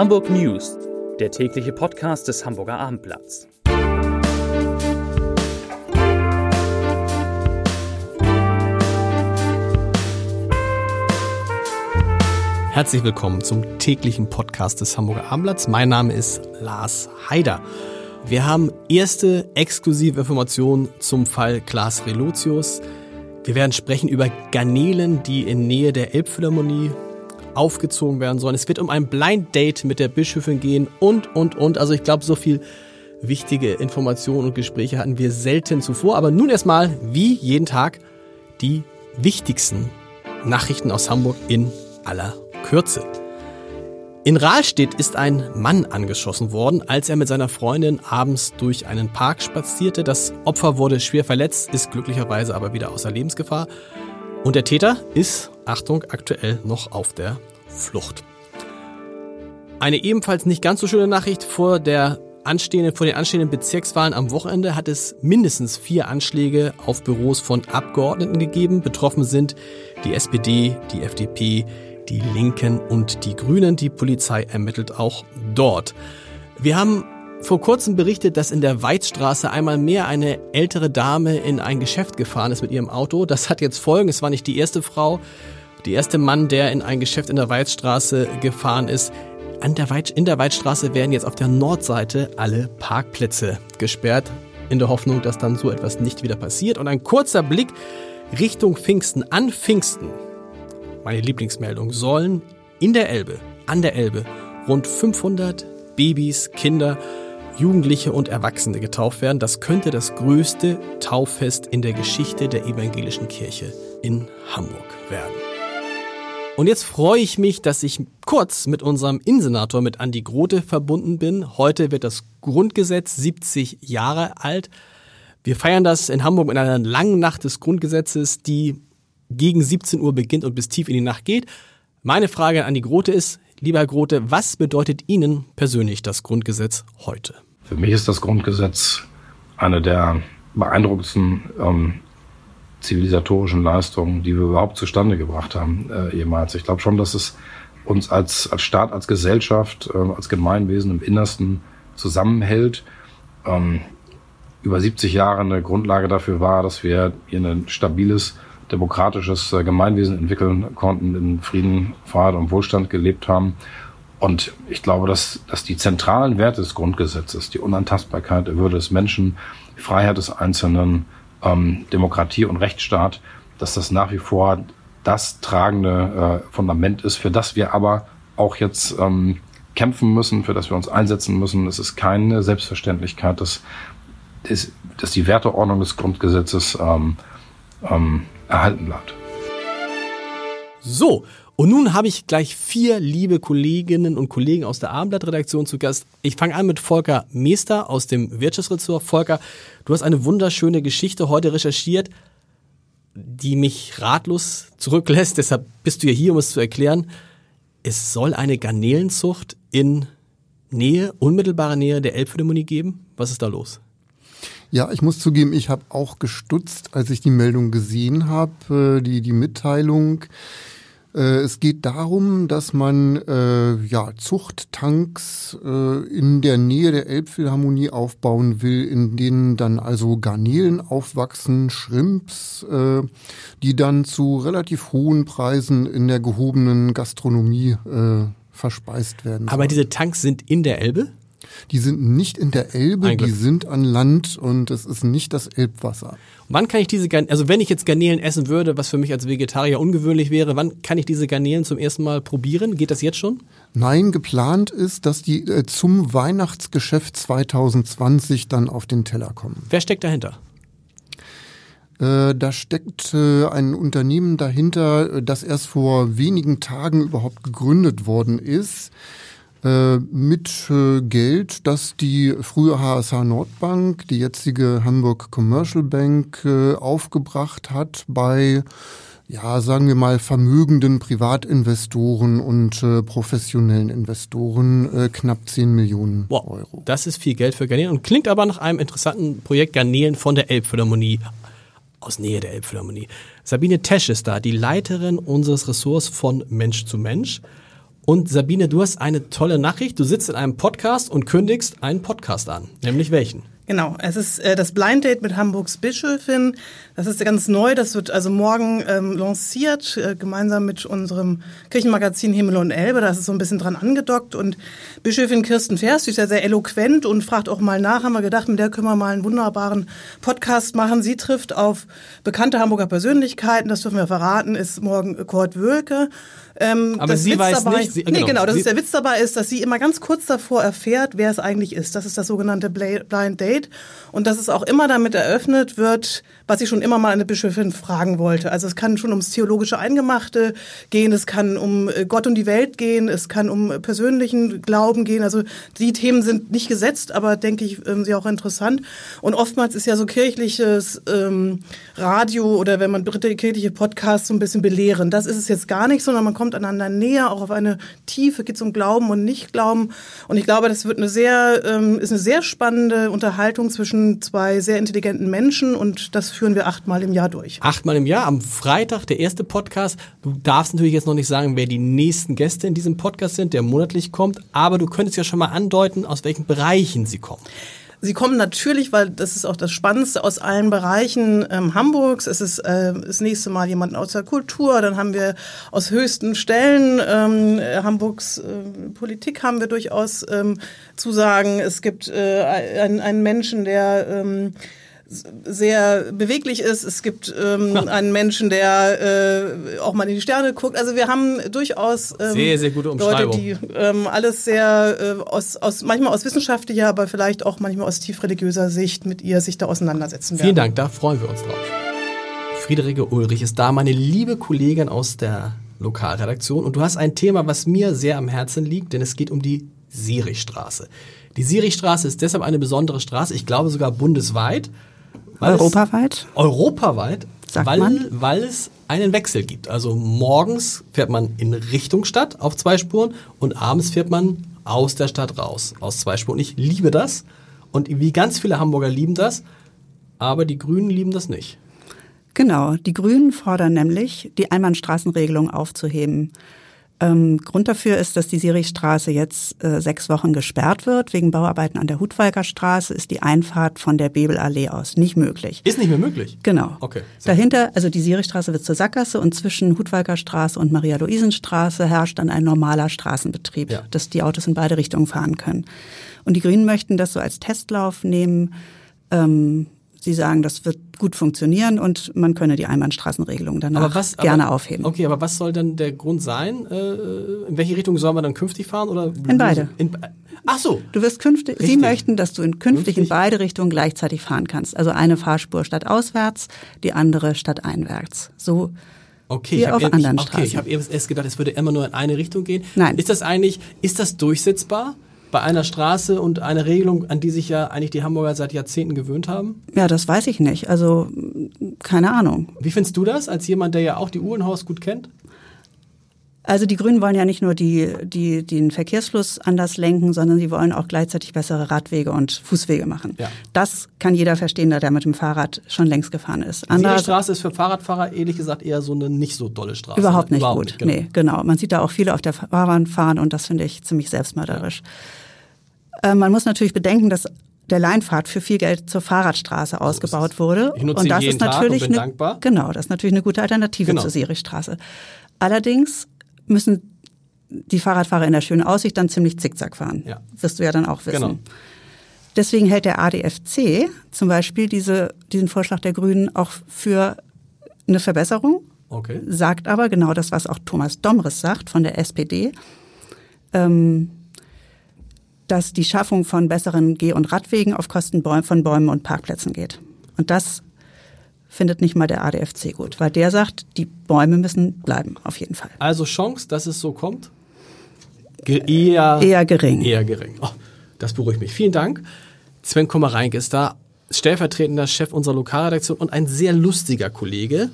Hamburg News, der tägliche Podcast des Hamburger Abendblatts. Herzlich willkommen zum täglichen Podcast des Hamburger Abendblatts. Mein Name ist Lars Haider. Wir haben erste exklusive Informationen zum Fall Klaas Relotius. Wir werden sprechen über Garnelen, die in Nähe der Elbphilharmonie aufgezogen werden sollen. Es wird um ein Blind Date mit der Bischöfin gehen und, und, und. Also ich glaube, so viel wichtige Informationen und Gespräche hatten wir selten zuvor. Aber nun erstmal, wie jeden Tag, die wichtigsten Nachrichten aus Hamburg in aller Kürze. In Rahlstedt ist ein Mann angeschossen worden, als er mit seiner Freundin abends durch einen Park spazierte. Das Opfer wurde schwer verletzt, ist glücklicherweise aber wieder außer Lebensgefahr. Und der Täter ist, Achtung, aktuell noch auf der Flucht. Eine ebenfalls nicht ganz so schöne Nachricht vor der anstehenden, vor den anstehenden Bezirkswahlen am Wochenende hat es mindestens vier Anschläge auf Büros von Abgeordneten gegeben. Betroffen sind die SPD, die FDP, die Linken und die Grünen. Die Polizei ermittelt auch dort. Wir haben vor kurzem berichtet, dass in der Weizstraße einmal mehr eine ältere Dame in ein Geschäft gefahren ist mit ihrem Auto. Das hat jetzt Folgen. Es war nicht die erste Frau, die erste Mann, der in ein Geschäft in der Weizstraße gefahren ist. An der Weit in der Weizstraße werden jetzt auf der Nordseite alle Parkplätze gesperrt, in der Hoffnung, dass dann so etwas nicht wieder passiert. Und ein kurzer Blick Richtung Pfingsten. An Pfingsten, meine Lieblingsmeldung, sollen in der Elbe, an der Elbe, rund 500 Babys, Kinder Jugendliche und Erwachsene getauft werden. Das könnte das größte Tauffest in der Geschichte der evangelischen Kirche in Hamburg werden. Und jetzt freue ich mich, dass ich kurz mit unserem Innensenator, mit Andi Grote, verbunden bin. Heute wird das Grundgesetz 70 Jahre alt. Wir feiern das in Hamburg mit einer langen Nacht des Grundgesetzes, die gegen 17 Uhr beginnt und bis tief in die Nacht geht. Meine Frage an Andi Grote ist, lieber Herr Grote, was bedeutet Ihnen persönlich das Grundgesetz heute? Für mich ist das Grundgesetz eine der beeindruckendsten ähm, zivilisatorischen Leistungen, die wir überhaupt zustande gebracht haben äh, jemals. Ich glaube schon, dass es uns als, als Staat, als Gesellschaft, äh, als Gemeinwesen im Innersten zusammenhält. Ähm, über 70 Jahre eine Grundlage dafür war, dass wir hier ein stabiles, demokratisches äh, Gemeinwesen entwickeln konnten, in Frieden, Freiheit und Wohlstand gelebt haben. Und ich glaube, dass, dass die zentralen Werte des Grundgesetzes, die Unantastbarkeit der Würde des Menschen, die Freiheit des Einzelnen, ähm, Demokratie und Rechtsstaat, dass das nach wie vor das tragende äh, Fundament ist, für das wir aber auch jetzt ähm, kämpfen müssen, für das wir uns einsetzen müssen. Es ist keine Selbstverständlichkeit, dass, dass, die Werteordnung des Grundgesetzes ähm, ähm, erhalten bleibt. So, und nun habe ich gleich vier liebe Kolleginnen und Kollegen aus der Abendblatt-Redaktion zu Gast. Ich fange an mit Volker Meester aus dem Wirtschaftsressort. Volker, du hast eine wunderschöne Geschichte heute recherchiert, die mich ratlos zurücklässt. Deshalb bist du ja hier, um es zu erklären. Es soll eine Garnelenzucht in Nähe, unmittelbarer Nähe der Elbphilharmonie geben. Was ist da los? Ja, ich muss zugeben, ich habe auch gestutzt, als ich die Meldung gesehen habe, äh, die, die Mitteilung. Äh, es geht darum, dass man äh, ja, Zuchttanks äh, in der Nähe der Elbphilharmonie aufbauen will, in denen dann also Garnelen aufwachsen, Shrimps, äh, die dann zu relativ hohen Preisen in der gehobenen Gastronomie äh, verspeist werden. Aber diese Tanks sind in der Elbe? Die sind nicht in der Elbe, die sind an Land und es ist nicht das Elbwasser. Wann kann ich diese Garnelen, also wenn ich jetzt Garnelen essen würde, was für mich als Vegetarier ungewöhnlich wäre, wann kann ich diese Garnelen zum ersten Mal probieren? Geht das jetzt schon? Nein, geplant ist, dass die äh, zum Weihnachtsgeschäft 2020 dann auf den Teller kommen. Wer steckt dahinter? Äh, da steckt äh, ein Unternehmen dahinter, äh, das erst vor wenigen Tagen überhaupt gegründet worden ist. Äh, mit äh, Geld, das die frühe HSH Nordbank, die jetzige Hamburg Commercial Bank äh, aufgebracht hat bei ja, sagen wir mal, vermögenden Privatinvestoren und äh, professionellen Investoren äh, knapp 10 Millionen wow, Euro. Das ist viel Geld für Garnelen und klingt aber nach einem interessanten Projekt Garnelen von der Elbphilharmonie aus Nähe der Elbphilharmonie. Sabine Tesch ist da, die Leiterin unseres Ressorts von Mensch zu Mensch. Und Sabine, du hast eine tolle Nachricht. Du sitzt in einem Podcast und kündigst einen Podcast an. Nämlich welchen? Genau, es ist äh, das Blind Date mit Hamburgs Bischöfin. Das ist ganz neu, das wird also morgen ähm, lanciert, äh, gemeinsam mit unserem Kirchenmagazin Himmel und Elbe. Da ist es so ein bisschen dran angedockt. Und Bischöfin Kirsten Vers, die ist ja sehr eloquent und fragt auch mal nach, haben wir gedacht, mit der können wir mal einen wunderbaren Podcast machen. Sie trifft auf bekannte Hamburger Persönlichkeiten, das dürfen wir verraten, ist morgen Kurt Wölke. Ähm, Aber sie Witz weiß dabei, nicht. Sie, nee, genau, genau das ist der Witz dabei ist, dass sie immer ganz kurz davor erfährt, wer es eigentlich ist. Das ist das sogenannte Blind Date. Und dass es auch immer damit eröffnet wird, was ich schon immer mal eine Bischöfin fragen wollte. Also es kann schon ums theologische Eingemachte gehen, es kann um äh, Gott und die Welt gehen, es kann um persönlichen Glauben gehen. Also die Themen sind nicht gesetzt, aber denke ich, ähm, sie auch interessant. Und oftmals ist ja so kirchliches ähm, Radio oder wenn man dritte kirchliche Podcasts so ein bisschen belehren. Das ist es jetzt gar nicht, sondern man kommt einander näher, auch auf eine Tiefe, geht es um Glauben und Nicht-Glauben. Und ich glaube, das wird eine sehr, ähm, ist eine sehr spannende Unterhaltung zwischen zwei sehr intelligenten Menschen und das führen wir achtmal im Jahr durch. Achtmal im Jahr, am Freitag, der erste Podcast. Du darfst natürlich jetzt noch nicht sagen, wer die nächsten Gäste in diesem Podcast sind, der monatlich kommt, aber du könntest ja schon mal andeuten, aus welchen Bereichen sie kommen. Sie kommen natürlich, weil das ist auch das Spannendste aus allen Bereichen ähm, Hamburgs. Es ist äh, das nächste Mal jemand aus der Kultur, dann haben wir aus höchsten Stellen ähm, Hamburgs äh, Politik haben wir durchaus ähm, zu sagen. Es gibt äh, einen, einen Menschen, der ähm, sehr beweglich ist. Es gibt ähm, einen Menschen, der äh, auch mal in die Sterne guckt. Also wir haben durchaus ähm, sehr, sehr gute Leute, die ähm, alles sehr äh, aus, aus manchmal aus wissenschaftlicher, aber vielleicht auch manchmal aus tief religiöser Sicht mit ihr sich da auseinandersetzen werden. Vielen Dank, da freuen wir uns drauf. Friederike Ulrich ist da, meine liebe Kollegin aus der Lokalredaktion. Und du hast ein Thema, was mir sehr am Herzen liegt, denn es geht um die Sirichstraße. Die Sirichstraße ist deshalb eine besondere Straße, ich glaube sogar bundesweit, europaweit? europaweit, Sagt weil, man? weil es einen Wechsel gibt. Also morgens fährt man in Richtung Stadt auf zwei Spuren und abends fährt man aus der Stadt raus aus zwei Spuren. Ich liebe das und wie ganz viele Hamburger lieben das, aber die Grünen lieben das nicht. Genau, die Grünen fordern nämlich, die Einbahnstraßenregelung aufzuheben. Ähm, Grund dafür ist, dass die Sirichstraße jetzt äh, sechs Wochen gesperrt wird. Wegen Bauarbeiten an der Hutwalker Straße ist die Einfahrt von der Bebelallee aus nicht möglich. Ist nicht mehr möglich? Genau. Okay. Dahinter, also die Sirichstraße wird zur Sackgasse und zwischen Hutwalker Straße und Maria-Luisen-Straße herrscht dann ein normaler Straßenbetrieb, ja. dass die Autos in beide Richtungen fahren können. Und die Grünen möchten das so als Testlauf nehmen. Ähm, Sie sagen, das wird gut funktionieren und man könne die Einbahnstraßenregelung was, gerne aber, aufheben. Okay, aber was soll dann der Grund sein? Äh, in welche Richtung soll man dann künftig fahren? Oder in beide. In, ach so. Du wirst künftig, Richtig. Sie möchten, dass du in künftig, künftig in beide Richtungen gleichzeitig fahren kannst. Also eine Fahrspur statt auswärts, die andere statt einwärts. So Okay, ich habe okay, ich hab erst gedacht, es würde immer nur in eine Richtung gehen. Nein. Ist das eigentlich, ist das durchsetzbar? Bei einer Straße und einer Regelung, an die sich ja eigentlich die Hamburger seit Jahrzehnten gewöhnt haben? Ja, das weiß ich nicht. Also keine Ahnung. Wie findest du das als jemand, der ja auch die Uhlenhaus gut kennt? Also die Grünen wollen ja nicht nur die, die, den Verkehrsfluss anders lenken, sondern sie wollen auch gleichzeitig bessere Radwege und Fußwege machen. Ja. Das kann jeder verstehen, der mit dem Fahrrad schon längst gefahren ist. Die Straße ist für Fahrradfahrer ehrlich gesagt eher so eine nicht so dolle Straße. Überhaupt nicht Überhaupt gut. Nicht, genau. Nee, genau. Man sieht da auch viele auf der Fahrbahn fahren und das finde ich ziemlich selbstmörderisch. Ja. Äh, man muss natürlich bedenken, dass der Leinpfad für viel Geld zur Fahrradstraße ausgebaut wurde. Ich nutze und das jeden ist natürlich Tag und bin eine, dankbar. Genau, das ist natürlich eine gute Alternative genau. zur Sirichstraße. Allerdings müssen die Fahrradfahrer in der schönen Aussicht dann ziemlich zickzack fahren. Ja. Wirst du ja dann auch wissen. Genau. Deswegen hält der ADFC zum Beispiel diese, diesen Vorschlag der Grünen auch für eine Verbesserung. Okay. Sagt aber genau das, was auch Thomas Domres sagt von der SPD, ähm, dass die Schaffung von besseren Geh- und Radwegen auf Kosten von Bäumen und Parkplätzen geht. Und das findet nicht mal der ADFC gut, weil der sagt, die Bäume müssen bleiben, auf jeden Fall. Also Chance, dass es so kommt? Ge eher, eher gering. Eher gering. Oh, das beruhigt mich. Vielen Dank. Sven Kummereink ist da, stellvertretender Chef unserer Lokalredaktion und ein sehr lustiger Kollege.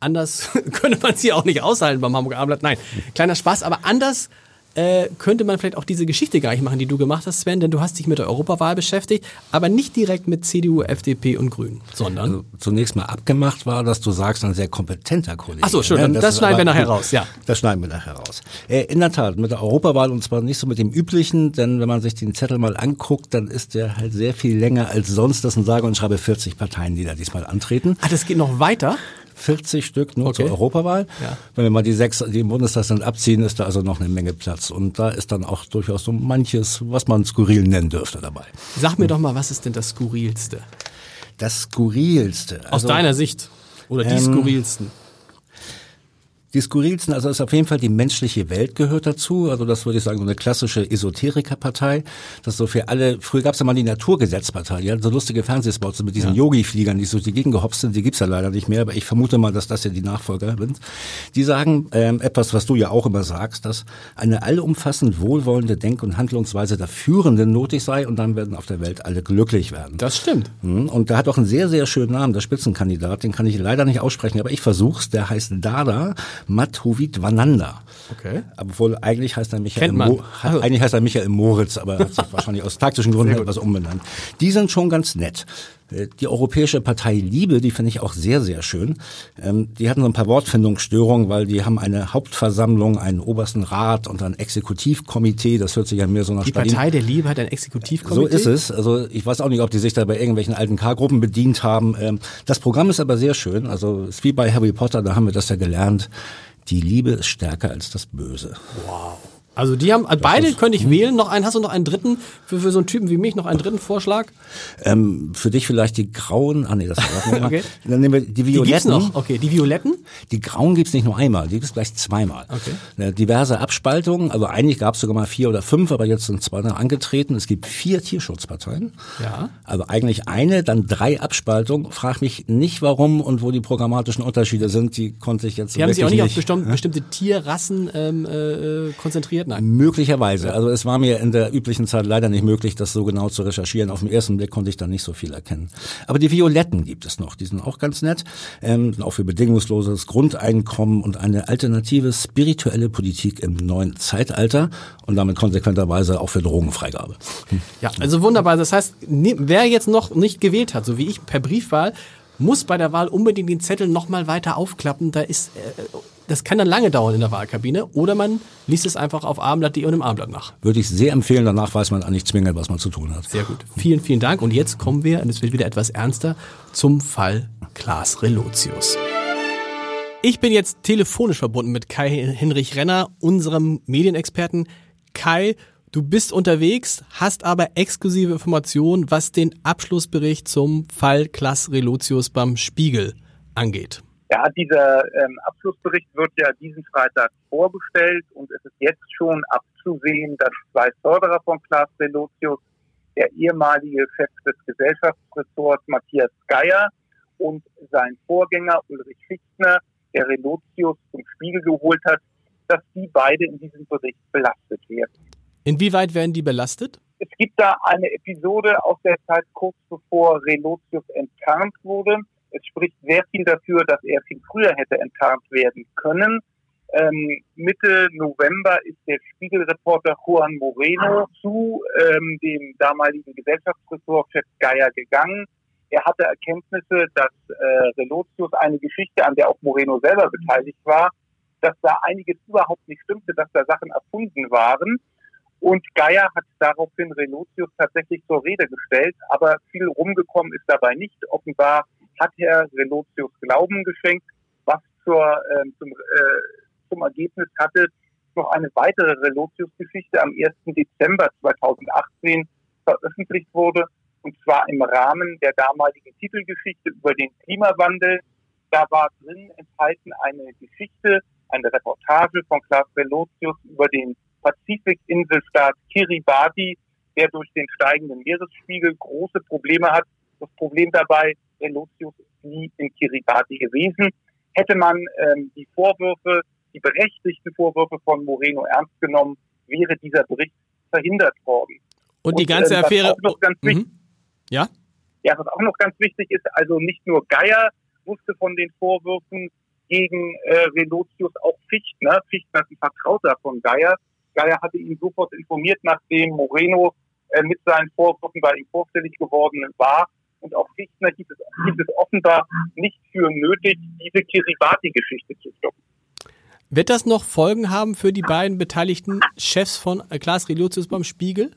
Anders könnte man sie auch nicht aushalten beim Hamburger Abendblatt. Nein, kleiner Spaß, aber anders äh, könnte man vielleicht auch diese Geschichte gar nicht machen, die du gemacht hast, Sven, denn du hast dich mit der Europawahl beschäftigt, aber nicht direkt mit CDU, FDP und Grünen, sondern... Also zunächst mal abgemacht war, dass du sagst, ein sehr kompetenter Kollege. Ach so, schön, ne? das, das schneiden wir nachher raus, ja. Das schneiden wir nachher raus. Äh, in der Tat, mit der Europawahl und zwar nicht so mit dem üblichen, denn wenn man sich den Zettel mal anguckt, dann ist der halt sehr viel länger als sonst. Das sind sage und schreibe 40 Parteien, die da diesmal antreten. Ah, das geht noch weiter? 40 Stück nur okay. zur Europawahl. Ja. Wenn wir mal die sechs, die im Bundestag sind, abziehen, ist da also noch eine Menge Platz. Und da ist dann auch durchaus so manches, was man skurril nennen dürfte dabei. Sag mir doch mal, was ist denn das Skurrilste? Das Skurrilste. Aus also, deiner Sicht. Oder die ähm, skurrilsten. Die skurrilsten, also ist auf jeden Fall die menschliche Welt gehört dazu. Also das würde ich sagen, so eine klassische Esoterikerpartei. Das so für alle, früher gab es ja mal die Naturgesetzpartei, die hatten so lustige Fernsehspots mit diesen ja. Yogi-Fliegern, die so die Gegend gehopst sind, die gibt's ja leider nicht mehr, aber ich vermute mal, dass das ja die Nachfolger sind. Die sagen ähm, etwas, was du ja auch immer sagst, dass eine allumfassend wohlwollende Denk- und Handlungsweise der Führenden notig sei und dann werden auf der Welt alle glücklich werden. Das stimmt. Hm, und der hat auch einen sehr, sehr schönen Namen, der Spitzenkandidat, den kann ich leider nicht aussprechen, aber ich versuch's, der heißt Dada Mathuvid Vananda. Okay. Obwohl eigentlich heißt er Michael, Mo also. eigentlich heißt er Michael Moritz, aber er hat sich wahrscheinlich aus taktischen Gründen etwas umbenannt. Die sind schon ganz nett. Äh, die Europäische Partei Liebe, die finde ich auch sehr, sehr schön. Ähm, die hatten so ein paar Wortfindungsstörungen, weil die haben eine Hauptversammlung, einen obersten Rat und ein Exekutivkomitee. Das hört sich ja mehr so nach Die Stalin. Partei der Liebe hat ein Exekutivkomitee? So ist es. Also ich weiß auch nicht, ob die sich da bei irgendwelchen alten K-Gruppen bedient haben. Ähm, das Programm ist aber sehr schön. Also es ist wie bei Harry Potter, da haben wir das ja gelernt. Die Liebe ist stärker als das Böse. Wow. Also die haben, das beide könnte ich hm. wählen. Noch einen, hast du noch einen dritten für, für so einen Typen wie mich, noch einen dritten Vorschlag? Ähm, für dich vielleicht die grauen, ah nee, das war okay. Dann nehmen wir die violetten. Die gibt's noch? Okay, die violetten? Die grauen gibt's nicht nur einmal, die gibt's gleich zweimal. Okay. Diverse Abspaltungen, also eigentlich gab's sogar mal vier oder fünf, aber jetzt sind zwei angetreten. Es gibt vier Tierschutzparteien. Ja. Also eigentlich eine, dann drei Abspaltungen. Frag mich nicht warum und wo die programmatischen Unterschiede sind, die konnte ich jetzt Die haben sich auch nicht, nicht auf bestimmte Tierrassen ähm, äh, konzentriert Nein. Möglicherweise. Also es war mir in der üblichen Zeit leider nicht möglich, das so genau zu recherchieren. Auf den ersten Blick konnte ich da nicht so viel erkennen. Aber die Violetten gibt es noch. Die sind auch ganz nett. Ähm, auch für bedingungsloses Grundeinkommen und eine alternative spirituelle Politik im neuen Zeitalter und damit konsequenterweise auch für Drogenfreigabe. Hm. Ja, also wunderbar. Das heißt, wer jetzt noch nicht gewählt hat, so wie ich per Briefwahl, muss bei der Wahl unbedingt den Zettel noch mal weiter aufklappen. Da ist, äh, das kann dann lange dauern in der Wahlkabine. Oder man liest es einfach auf abendblatt.de und im Abendblatt nach. Würde ich sehr empfehlen. Danach weiß man eigentlich zwingend, was man zu tun hat. Sehr gut. Vielen, vielen Dank. Und jetzt kommen wir, und es wird wieder etwas ernster, zum Fall Klaas Relotius. Ich bin jetzt telefonisch verbunden mit Kai Hinrich Renner, unserem Medienexperten. Kai, Du bist unterwegs, hast aber exklusive Informationen, was den Abschlussbericht zum Fall Klaas Relotius beim Spiegel angeht. Ja, dieser ähm, Abschlussbericht wird ja diesen Freitag vorgestellt und es ist jetzt schon abzusehen, dass zwei Förderer von Klaas Relotius, der ehemalige Chef des Gesellschaftsressorts Matthias Geier und sein Vorgänger Ulrich Fichtner, der Relotius zum Spiegel geholt hat, dass die beide in diesem Bericht belastet werden. Inwieweit werden die belastet? Es gibt da eine Episode aus der Zeit kurz bevor Relotius enttarnt wurde. Es spricht sehr viel dafür, dass er viel früher hätte enttarnt werden können. Ähm, Mitte November ist der Spiegelreporter Juan Moreno zu ähm, dem damaligen Gesellschaftsressortchef Geier gegangen. Er hatte Erkenntnisse, dass äh, Relotius eine Geschichte, an der auch Moreno selber beteiligt war, dass da einiges überhaupt nicht stimmte, dass da Sachen erfunden waren. Und Geier hat daraufhin Relotius tatsächlich zur Rede gestellt, aber viel rumgekommen ist dabei nicht. Offenbar hat Herr Relotius Glauben geschenkt, was zur, äh, zum, äh, zum Ergebnis hatte, noch eine weitere Relotius-Geschichte am 1. Dezember 2018 veröffentlicht wurde, und zwar im Rahmen der damaligen Titelgeschichte über den Klimawandel. Da war drin enthalten eine Geschichte, eine Reportage von Klaas Relotius über den Pazifikinselstaat Kiribati, der durch den steigenden Meeresspiegel große Probleme hat. Das Problem dabei, Relotius ist nie in Kiribati gewesen. Hätte man ähm, die Vorwürfe, die berechtigten Vorwürfe von Moreno ernst genommen, wäre dieser Bericht verhindert worden. Und die ganze äh, Affäre. Ganz wichtig, mhm. Ja? Ja, was auch noch ganz wichtig ist, also nicht nur Geier wusste von den Vorwürfen gegen äh, Relotius, auch Fichtner. Fichtner ist ein Vertrauter von Geier Geier hatte ihn sofort informiert, nachdem Moreno äh, mit seinen Vorwürfen bei ihm vorstellig geworden war. Und auch Fichtner hielt es, hielt es offenbar nicht für nötig, diese Kiribati-Geschichte zu stoppen. Wird das noch Folgen haben für die beiden beteiligten Chefs von Klaas Relotius beim Spiegel?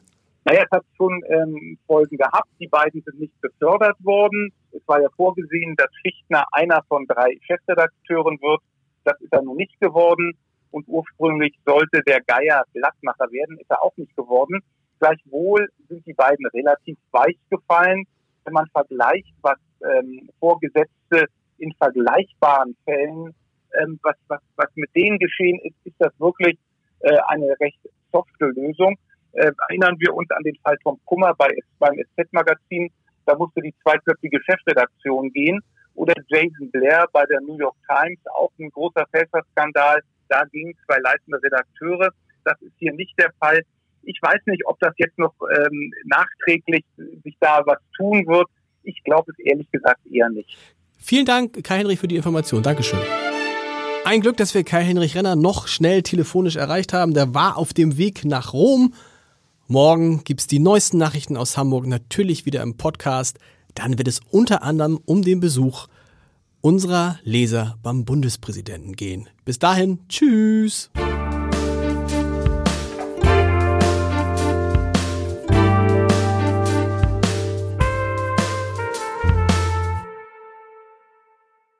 Naja, es hat schon ähm, Folgen gehabt. Die beiden sind nicht befördert worden. Es war ja vorgesehen, dass Fichtner einer von drei Chefredakteuren wird. Das ist er nun nicht geworden. Und ursprünglich sollte der Geier Blattmacher werden, ist er auch nicht geworden. Gleichwohl sind die beiden relativ weich gefallen. Wenn man vergleicht, was ähm, Vorgesetzte in vergleichbaren Fällen, ähm, was, was, was mit denen geschehen ist, ist das wirklich äh, eine recht softe Lösung. Äh, erinnern wir uns an den Fall Tom Kummer bei, beim SZ-Magazin. Da musste die zweiköpfige Chefredaktion gehen. Oder Jason Blair bei der New York Times, auch ein großer Fälscherskandal. Da gingen zwei leitende Redakteure. Das ist hier nicht der Fall. Ich weiß nicht, ob das jetzt noch ähm, nachträglich sich da was tun wird. Ich glaube es ehrlich gesagt eher nicht. Vielen Dank, Kai-Henrich, für die Information. Dankeschön. Ein Glück, dass wir Kai-Henrich Renner noch schnell telefonisch erreicht haben. Der war auf dem Weg nach Rom. Morgen gibt's die neuesten Nachrichten aus Hamburg natürlich wieder im Podcast. Dann wird es unter anderem um den Besuch unserer Leser beim Bundespräsidenten gehen. Bis dahin, tschüss.